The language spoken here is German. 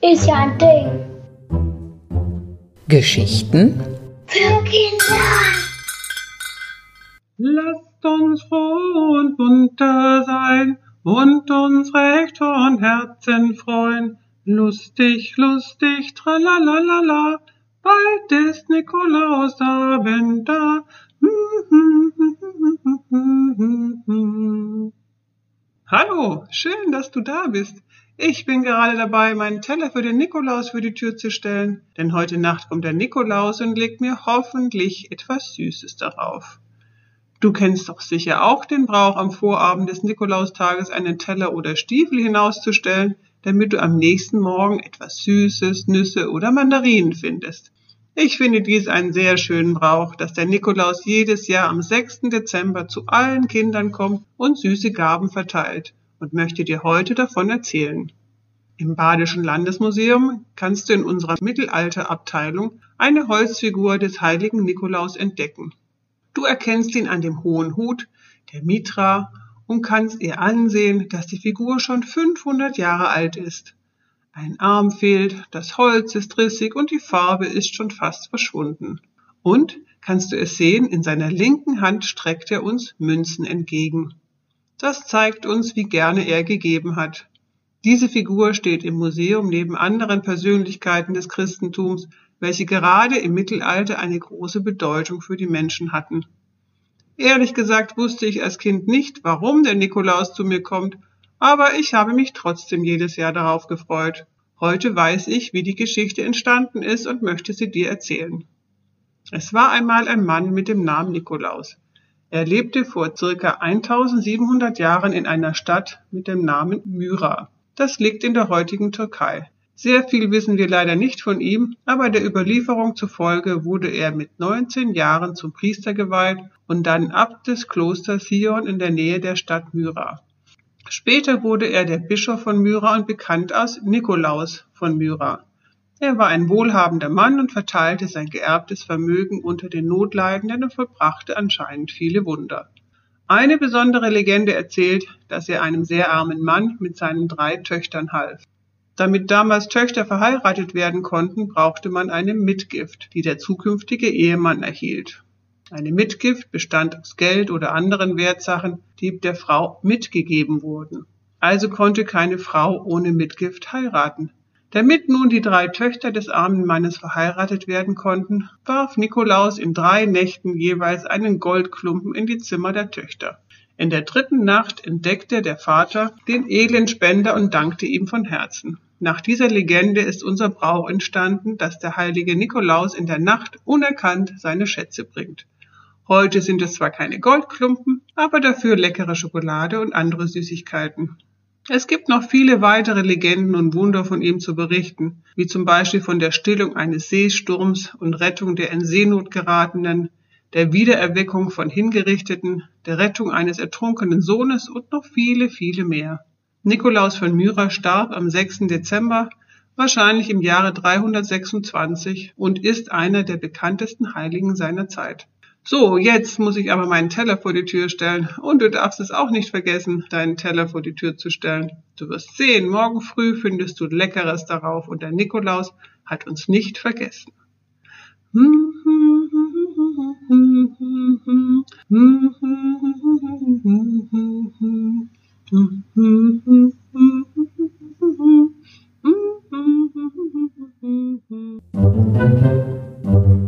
Ist ja ein Ding. Geschichten Für Kinder. Lasst uns froh und munter sein und uns recht von Herzen freuen. Lustig, lustig, tralalala, bald ist Nikolausabend da. Hallo, schön, dass du da bist. Ich bin gerade dabei, meinen Teller für den Nikolaus für die Tür zu stellen, denn heute Nacht kommt der Nikolaus und legt mir hoffentlich etwas Süßes darauf. Du kennst doch sicher auch den Brauch, am Vorabend des Nikolaustages einen Teller oder Stiefel hinauszustellen, damit du am nächsten Morgen etwas Süßes, Nüsse oder Mandarinen findest. Ich finde dies einen sehr schönen Brauch, dass der Nikolaus jedes Jahr am 6. Dezember zu allen Kindern kommt und süße Gaben verteilt und möchte dir heute davon erzählen. Im Badischen Landesmuseum kannst du in unserer Mittelalterabteilung eine Holzfigur des heiligen Nikolaus entdecken. Du erkennst ihn an dem hohen Hut, der Mitra, und kannst ihr ansehen, dass die Figur schon 500 Jahre alt ist. Ein Arm fehlt, das Holz ist rissig und die Farbe ist schon fast verschwunden. Und, kannst du es sehen, in seiner linken Hand streckt er uns Münzen entgegen. Das zeigt uns, wie gerne er gegeben hat. Diese Figur steht im Museum neben anderen Persönlichkeiten des Christentums, welche gerade im Mittelalter eine große Bedeutung für die Menschen hatten. Ehrlich gesagt wusste ich als Kind nicht, warum der Nikolaus zu mir kommt aber ich habe mich trotzdem jedes Jahr darauf gefreut. Heute weiß ich, wie die Geschichte entstanden ist und möchte sie dir erzählen. Es war einmal ein Mann mit dem Namen Nikolaus. Er lebte vor circa 1700 Jahren in einer Stadt mit dem Namen Myra. Das liegt in der heutigen Türkei. Sehr viel wissen wir leider nicht von ihm, aber der Überlieferung zufolge wurde er mit 19 Jahren zum Priester geweiht und dann Abt des Klosters Sion in der Nähe der Stadt Myra. Später wurde er der Bischof von Myra und bekannt als Nikolaus von Myra. Er war ein wohlhabender Mann und verteilte sein geerbtes Vermögen unter den Notleidenden und vollbrachte anscheinend viele Wunder. Eine besondere Legende erzählt, dass er einem sehr armen Mann mit seinen drei Töchtern half. Damit damals Töchter verheiratet werden konnten, brauchte man eine Mitgift, die der zukünftige Ehemann erhielt. Eine Mitgift bestand aus Geld oder anderen Wertsachen, die der Frau mitgegeben wurden. Also konnte keine Frau ohne Mitgift heiraten. Damit nun die drei Töchter des armen Mannes verheiratet werden konnten, warf Nikolaus in drei Nächten jeweils einen Goldklumpen in die Zimmer der Töchter. In der dritten Nacht entdeckte der Vater den edlen Spender und dankte ihm von Herzen. Nach dieser Legende ist unser Brauch entstanden, dass der heilige Nikolaus in der Nacht unerkannt seine Schätze bringt. Heute sind es zwar keine Goldklumpen, aber dafür leckere Schokolade und andere Süßigkeiten. Es gibt noch viele weitere Legenden und Wunder von ihm zu berichten, wie zum Beispiel von der Stillung eines Seesturms und Rettung der in Seenot geratenen, der Wiedererweckung von Hingerichteten, der Rettung eines ertrunkenen Sohnes und noch viele, viele mehr. Nikolaus von Myra starb am 6. Dezember, wahrscheinlich im Jahre 326 und ist einer der bekanntesten Heiligen seiner Zeit. So, jetzt muss ich aber meinen Teller vor die Tür stellen. Und du darfst es auch nicht vergessen, deinen Teller vor die Tür zu stellen. Du wirst sehen, morgen früh findest du Leckeres darauf und der Nikolaus hat uns nicht vergessen.